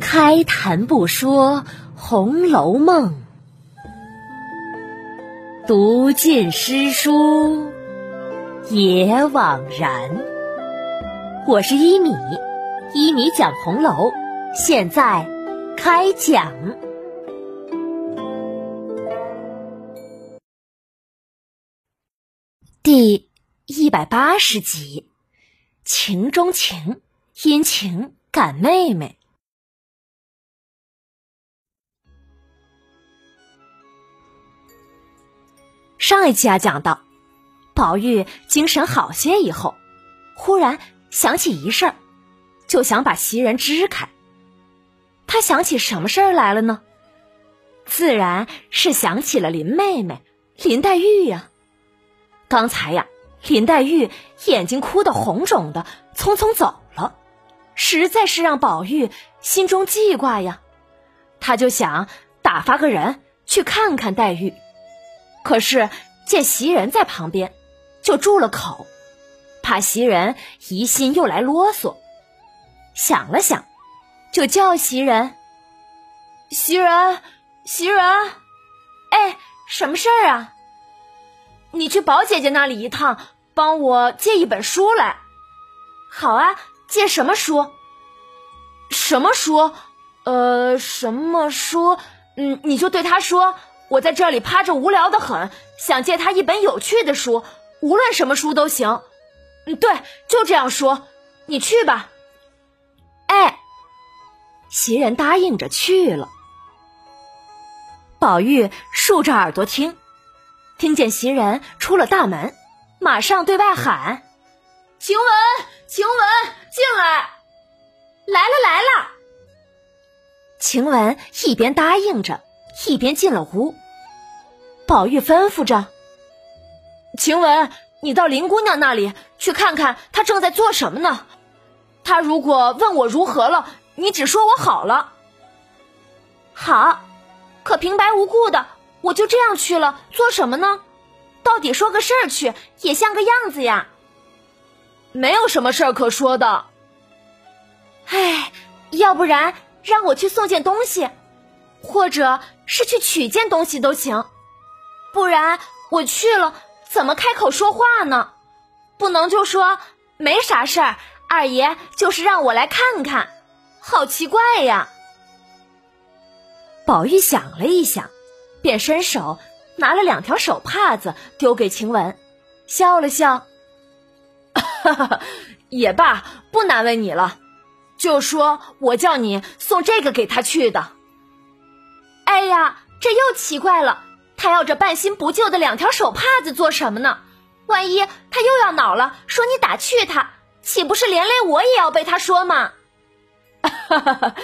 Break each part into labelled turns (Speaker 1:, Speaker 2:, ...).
Speaker 1: 开谈不说《红楼梦》，读尽诗书也枉然。我是一米，一米讲红楼，现在开讲第一百八十集：情中情，因情感妹妹。上一期啊，讲到宝玉精神好些以后，忽然想起一事儿，就想把袭人支开。他想起什么事儿来了呢？自然是想起了林妹妹林黛玉呀。刚才呀，林黛玉眼睛哭得红肿的，匆匆走，实在是让宝玉心中记挂呀。他就想打发个人去看看黛玉。可是见袭人在旁边，就住了口，怕袭人疑心又来啰嗦。想了想，就叫袭人：“袭人，袭人，哎，什么事儿啊？你去宝姐姐那里一趟，帮我借一本书来。好啊，借什么书？什么书？呃，什么书？嗯，你就对他说。”我在这里趴着无聊的很，想借他一本有趣的书，无论什么书都行。嗯，对，就这样说。你去吧。哎，袭人答应着去了。宝玉竖着耳朵听，听见袭人出了大门，马上对外喊：“晴雯，晴雯，进来！来了，来了。”晴雯一边答应着。一边进了屋，宝玉吩咐着：“晴雯，你到林姑娘那里去看看，她正在做什么呢？她如果问我如何了，你只说我好了。好，可平白无故的我就这样去了，做什么呢？到底说个事儿去，也像个样子呀。没有什么事儿可说的。哎，要不然让我去送件东西。”或者是去取件东西都行，不然我去了怎么开口说话呢？不能就说没啥事儿，二爷就是让我来看看，好奇怪呀！宝玉想了一想，便伸手拿了两条手帕子丢给晴雯，笑了笑，也罢，不难为你了，就说我叫你送这个给他去的。哎呀，这又奇怪了！他要这半新不旧的两条手帕子做什么呢？万一他又要恼了，说你打趣他，岂不是连累我也要被他说吗？哈哈哈！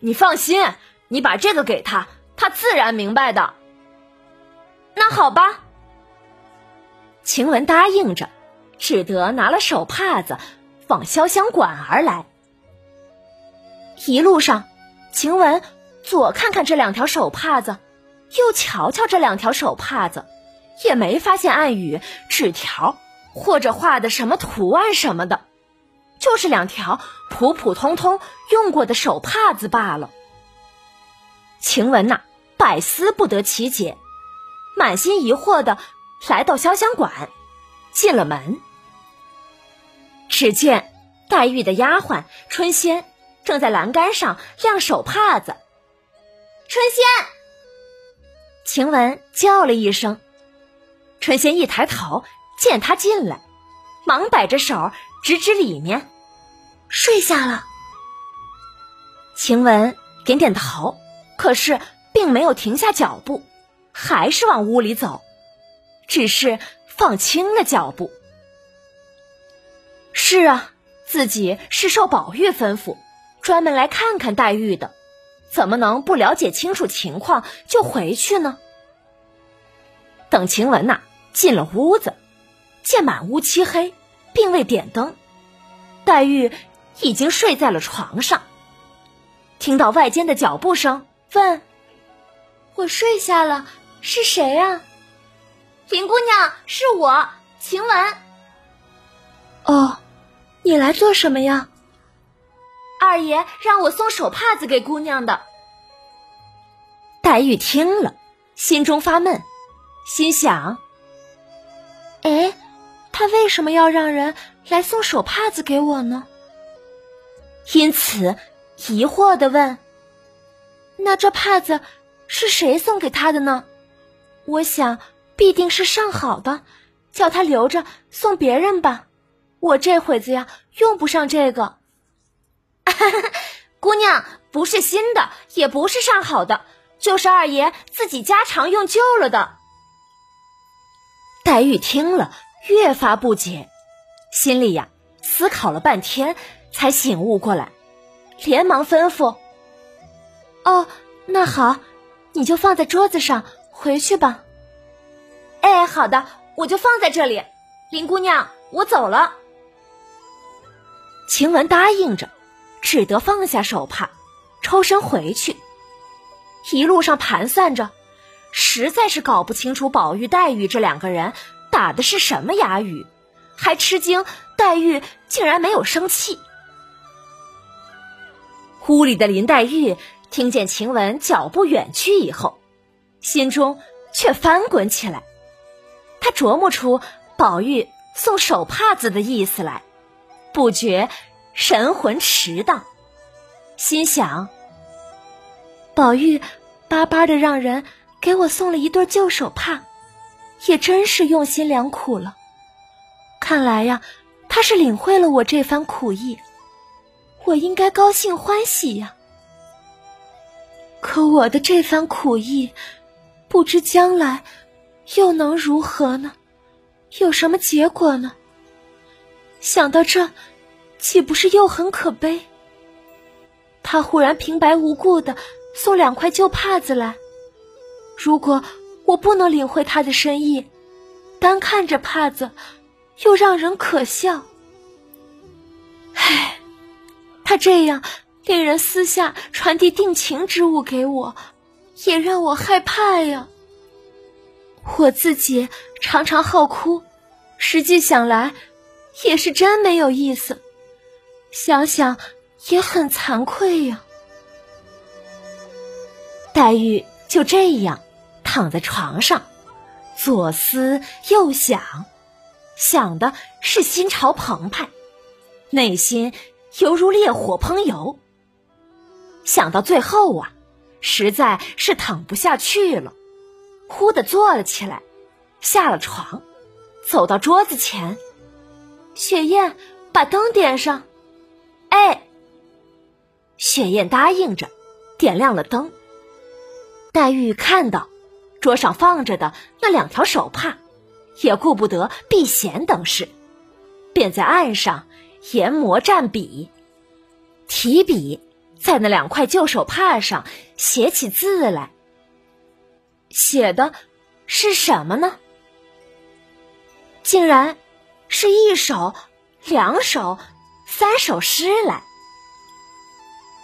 Speaker 1: 你放心，你把这个给他，他自然明白的。那好吧。晴雯答应着，只得拿了手帕子往潇湘馆而来。一路上，晴雯。左看看这两条手帕子，又瞧瞧这两条手帕子，也没发现暗语、纸条或者画的什么图案什么的，就是两条普普通通用过的手帕子罢了。晴雯呐，百思不得其解，满心疑惑的来到潇湘馆，进了门，只见黛玉的丫鬟春仙正在栏杆上晾手帕子。春仙，晴雯叫了一声。春仙一抬头，见他进来，忙摆着手指指里面，睡下了。晴雯点点头，可是并没有停下脚步，还是往屋里走，只是放轻了脚步。是啊，自己是受宝玉吩咐，专门来看看黛玉的。怎么能不了解清楚情况就回去呢？等晴雯呐进了屋子，见满屋漆黑，并未点灯，黛玉已经睡在了床上。听到外间的脚步声，问：“我睡下了，是谁啊？”林姑娘，是我，晴雯。哦，你来做什么呀？二爷让我送手帕子给姑娘的。黛玉听了，心中发闷，心想：“哎，他为什么要让人来送手帕子给我呢？”因此疑惑的问：“那这帕子是谁送给他的呢？”我想必定是上好的，叫他留着送别人吧。我这会子呀，用不上这个。姑娘不是新的，也不是上好的。就是二爷自己家常用旧了的。黛玉听了，越发不解，心里呀思考了半天，才醒悟过来，连忙吩咐：“哦，那好，你就放在桌子上，回去吧。”哎，好的，我就放在这里。林姑娘，我走了。晴雯答应着，只得放下手帕，抽身回去。一路上盘算着，实在是搞不清楚宝玉、黛玉这两个人打的是什么哑语，还吃惊黛玉竟然没有生气。屋里的林黛玉听见晴雯脚步远去以后，心中却翻滚起来。她琢磨出宝玉送手帕子的意思来，不觉神魂迟荡，心想。宝玉巴巴的让人给我送了一对旧手帕，也真是用心良苦了。看来呀，他是领会了我这番苦意，我应该高兴欢喜呀。可我的这番苦意，不知将来又能如何呢？有什么结果呢？想到这，岂不是又很可悲？他忽然平白无故的。送两块旧帕子来。如果我不能领会他的深意，单看着帕子，又让人可笑。唉，他这样令人私下传递定情之物给我，也让我害怕呀。我自己常常好哭，实际想来，也是真没有意思。想想也很惭愧呀。黛玉就这样躺在床上，左思右想，想的是心潮澎湃，内心犹如烈火烹油。想到最后啊，实在是躺不下去了，忽的坐了起来，下了床，走到桌子前，雪雁把灯点上。哎，雪雁答应着，点亮了灯。黛玉看到桌上放着的那两条手帕，也顾不得避嫌等事，便在案上研磨蘸笔，提笔在那两块旧手帕上写起字来。写的是什么呢？竟然是一首、两首、三首诗来。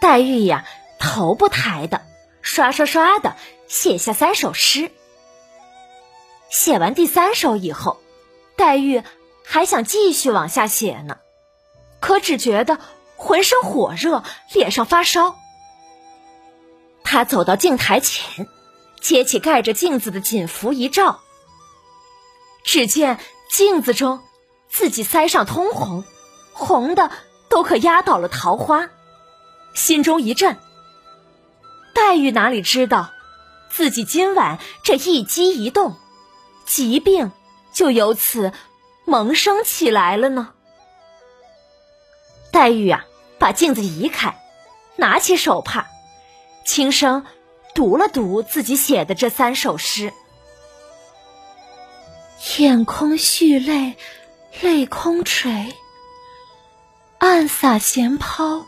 Speaker 1: 黛玉呀，头不抬的。刷刷刷的写下三首诗。写完第三首以后，黛玉还想继续往下写呢，可只觉得浑身火热，脸上发烧。她走到镜台前，揭起盖着镜子的锦服一照，只见镜子中自己腮上通红，红的都可压倒了桃花，心中一震。黛玉哪里知道，自己今晚这一激一动，疾病就由此萌生起来了呢。黛玉啊，把镜子移开，拿起手帕，轻声读了读自己写的这三首诗：“眼空蓄泪，泪空垂，暗洒闲抛，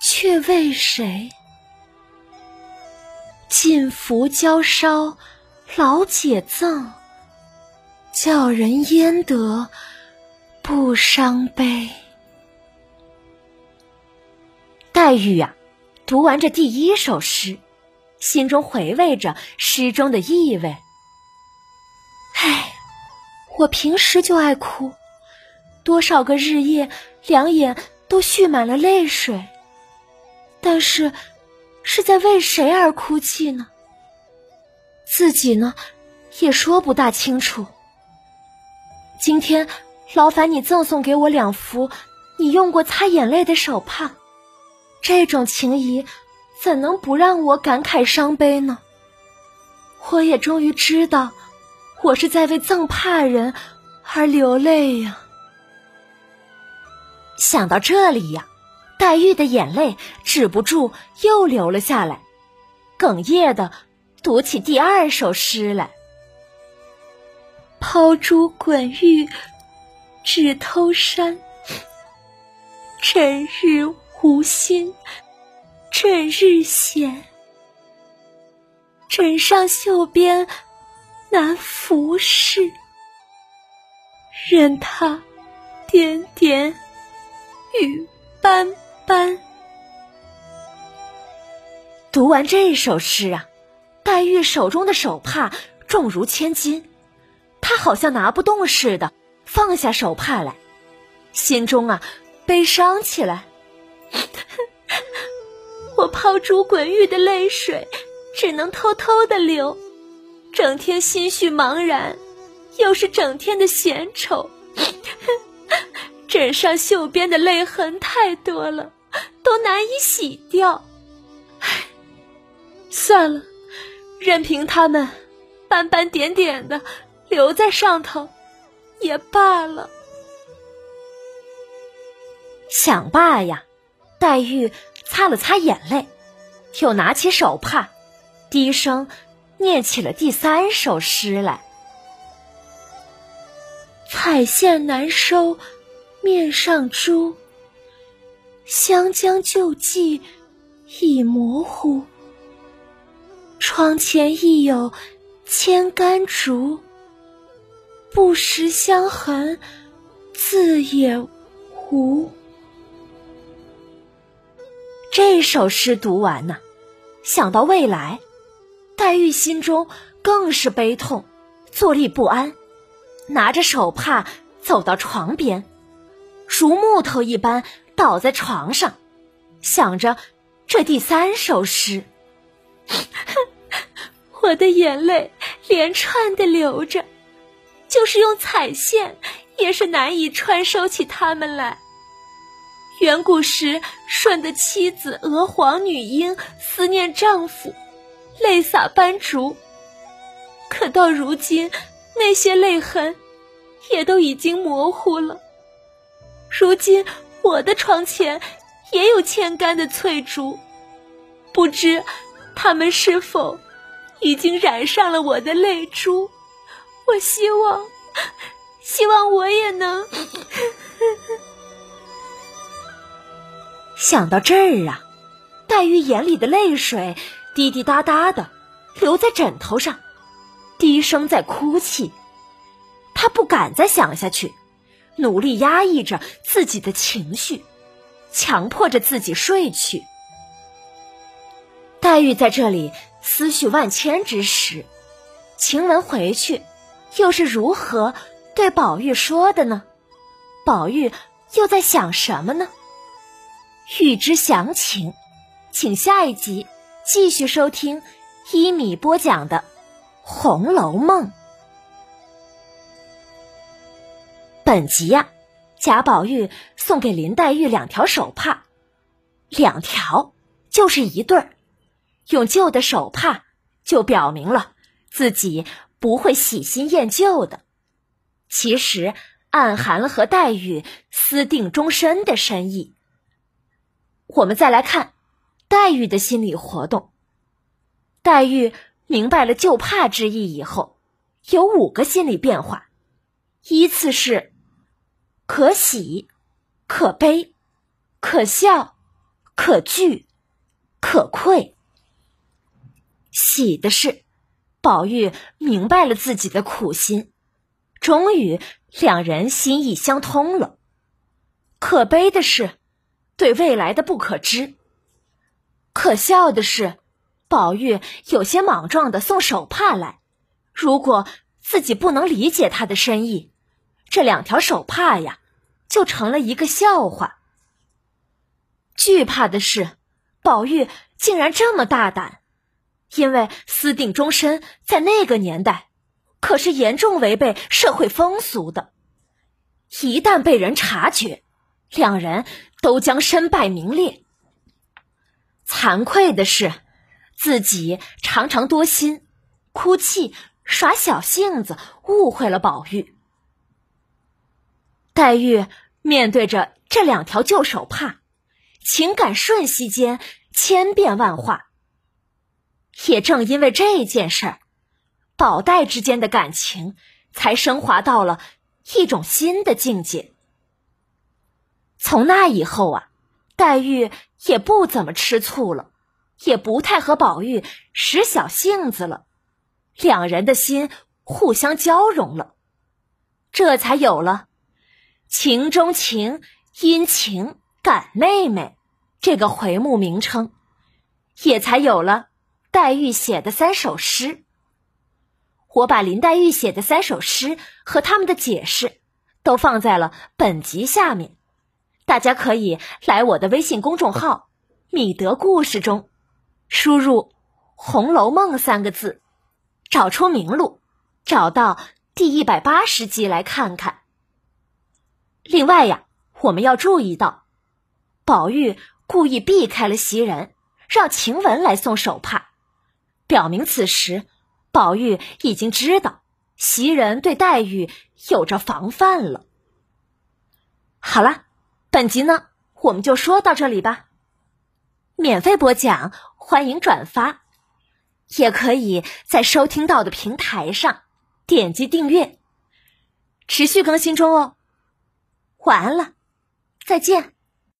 Speaker 1: 却为谁？”尽拂娇烧，老解赠，叫人焉得不伤悲？黛玉呀，读完这第一首诗，心中回味着诗中的意味。唉，我平时就爱哭，多少个日夜，两眼都蓄满了泪水，但是是在为谁而哭泣呢？自己呢，也说不大清楚。今天劳烦你赠送给我两幅你用过擦眼泪的手帕，这种情谊怎能不让我感慨伤悲呢？我也终于知道，我是在为赠帕人而流泪呀。想到这里呀，黛玉的眼泪止不住又流了下来，哽咽的读起第二首诗来。抛珠滚玉只偷山，整日无心整日闲。枕上绣边难拂拭，任他点点雨斑斑。读完这首诗啊，黛玉手中的手帕重如千斤，她好像拿不动似的，放下手帕来，心中啊悲伤起来。我抛珠滚玉的泪水。只能偷偷的流，整天心绪茫然，又是整天的闲愁，枕上绣边的泪痕太多了，都难以洗掉。唉，算了，任凭他们斑斑点点的留在上头，也罢了。想罢呀，黛玉擦了擦眼泪，又拿起手帕。低声念起了第三首诗来：“彩线难收面上珠，湘江旧迹已模糊。窗前亦有千竿竹，不识香痕自也无。”这首诗读完呢，想到未来。黛玉心中更是悲痛，坐立不安，拿着手帕走到床边，如木头一般倒在床上，想着这第三首诗。我的眼泪连串的流着，就是用彩线，也是难以穿收起它们来。远古时舜的妻子娥皇女英思念丈夫。泪洒斑竹，可到如今，那些泪痕也都已经模糊了。如今我的床前也有千竿的翠竹，不知它们是否已经染上了我的泪珠？我希望，希望我也能。想到这儿啊，黛玉眼里的泪水。滴滴答答的留在枕头上，低声在哭泣。她不敢再想下去，努力压抑着自己的情绪，强迫着自己睡去。黛玉在这里思绪万千之时，晴雯回去又是如何对宝玉说的呢？宝玉又在想什么呢？欲知详情，请下一集。继续收听一米播讲的《红楼梦》。本集呀，贾宝玉送给林黛玉两条手帕，两条就是一对儿。用旧的手帕，就表明了自己不会喜新厌旧的，其实暗含了和黛玉私定终身的深意。我们再来看。黛玉的心理活动。黛玉明白了旧帕之意以后，有五个心理变化：依次是可喜、可悲、可笑、可惧、可愧。喜的是，宝玉明白了自己的苦心，终于两人心意相通了；可悲的是，对未来的不可知。可笑的是，宝玉有些莽撞的送手帕来。如果自己不能理解他的深意，这两条手帕呀，就成了一个笑话。惧怕的是，宝玉竟然这么大胆，因为私定终身在那个年代可是严重违背社会风俗的，一旦被人察觉，两人都将身败名裂。惭愧的是，自己常常多心、哭泣、耍小性子，误会了宝玉。黛玉面对着这两条旧手帕，情感瞬息间千变万化。也正因为这件事儿，宝黛之间的感情才升华到了一种新的境界。从那以后啊。黛玉也不怎么吃醋了，也不太和宝玉使小性子了，两人的心互相交融了，这才有了“情中情，因情感妹妹”这个回目名称，也才有了黛玉写的三首诗。我把林黛玉写的三首诗和他们的解释都放在了本集下面。大家可以来我的微信公众号“米德故事”中，输入《红楼梦》三个字，找出名录，找到第一百八十集来看看。另外呀，我们要注意到，宝玉故意避开了袭人，让晴雯来送手帕，表明此时宝玉已经知道袭人对黛玉有着防范了。好了。本集呢，我们就说到这里吧。免费播讲，欢迎转发，也可以在收听到的平台上点击订阅，持续更新中哦。晚安了，再见。